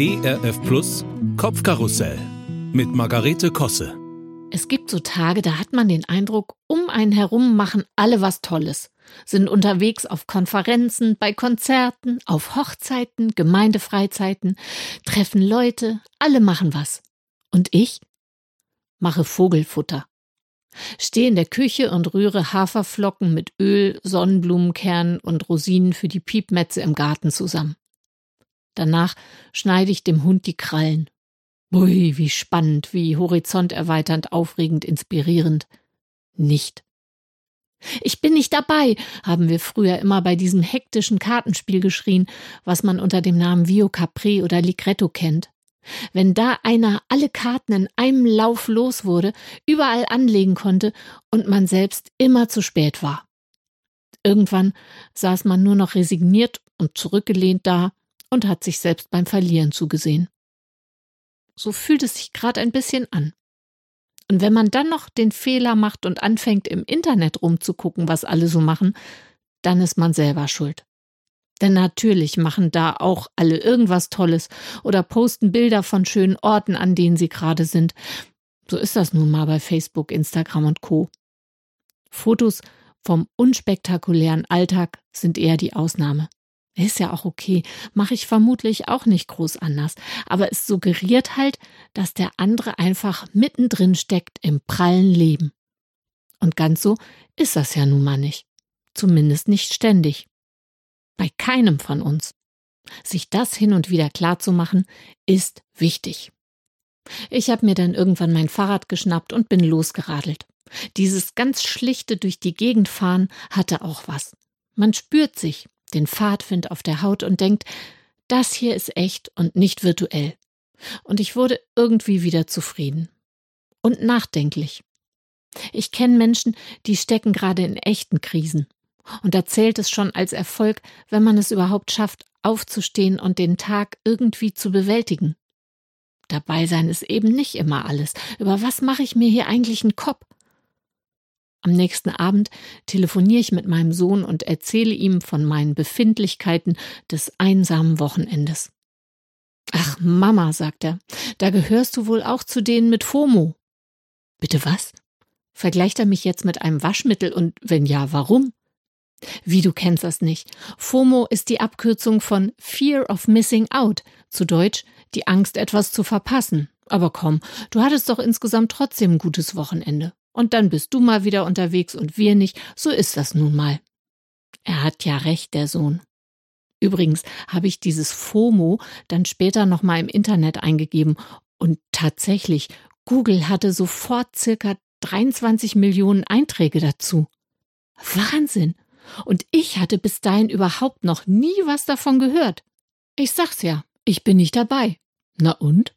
ERF Plus Kopfkarussell mit Margarete Kosse. Es gibt so Tage, da hat man den Eindruck, um einen herum machen alle was Tolles, sind unterwegs auf Konferenzen, bei Konzerten, auf Hochzeiten, Gemeindefreizeiten, treffen Leute, alle machen was. Und ich mache Vogelfutter. Stehe in der Küche und rühre Haferflocken mit Öl, Sonnenblumenkernen und Rosinen für die Piepmetze im Garten zusammen. Danach schneide ich dem Hund die Krallen. Ui, wie spannend, wie horizonterweiternd, aufregend, inspirierend. Nicht. Ich bin nicht dabei, haben wir früher immer bei diesem hektischen Kartenspiel geschrien, was man unter dem Namen Vio Capri oder Ligretto kennt. Wenn da einer alle Karten in einem Lauf los wurde, überall anlegen konnte und man selbst immer zu spät war. Irgendwann saß man nur noch resigniert und zurückgelehnt da und hat sich selbst beim Verlieren zugesehen. So fühlt es sich gerade ein bisschen an. Und wenn man dann noch den Fehler macht und anfängt im Internet rumzugucken, was alle so machen, dann ist man selber schuld. Denn natürlich machen da auch alle irgendwas Tolles oder posten Bilder von schönen Orten, an denen sie gerade sind. So ist das nun mal bei Facebook, Instagram und Co. Fotos vom unspektakulären Alltag sind eher die Ausnahme. Ist ja auch okay, mache ich vermutlich auch nicht groß anders, aber es suggeriert halt, dass der andere einfach mittendrin steckt im prallen Leben. Und ganz so ist das ja nun mal nicht. Zumindest nicht ständig. Bei keinem von uns. Sich das hin und wieder klar zu machen, ist wichtig. Ich habe mir dann irgendwann mein Fahrrad geschnappt und bin losgeradelt. Dieses ganz schlichte durch die Gegend fahren hatte auch was. Man spürt sich, den Pfadwind auf der Haut und denkt, das hier ist echt und nicht virtuell. Und ich wurde irgendwie wieder zufrieden. Und nachdenklich. Ich kenne Menschen, die stecken gerade in echten Krisen. Und da zählt es schon als Erfolg, wenn man es überhaupt schafft, aufzustehen und den Tag irgendwie zu bewältigen. Dabei sein ist eben nicht immer alles. Über was mache ich mir hier eigentlich einen Kopf? Am nächsten Abend telefoniere ich mit meinem Sohn und erzähle ihm von meinen Befindlichkeiten des einsamen Wochenendes. Ach, Mama, sagt er, da gehörst du wohl auch zu denen mit FOMO. Bitte was? Vergleicht er mich jetzt mit einem Waschmittel und wenn ja, warum? Wie du kennst das nicht. FOMO ist die Abkürzung von Fear of Missing Out, zu Deutsch die Angst, etwas zu verpassen. Aber komm, du hattest doch insgesamt trotzdem ein gutes Wochenende. Und dann bist du mal wieder unterwegs und wir nicht. So ist das nun mal. Er hat ja recht, der Sohn. Übrigens habe ich dieses FOMO dann später nochmal im Internet eingegeben und tatsächlich, Google hatte sofort circa 23 Millionen Einträge dazu. Wahnsinn! Und ich hatte bis dahin überhaupt noch nie was davon gehört. Ich sag's ja, ich bin nicht dabei. Na und?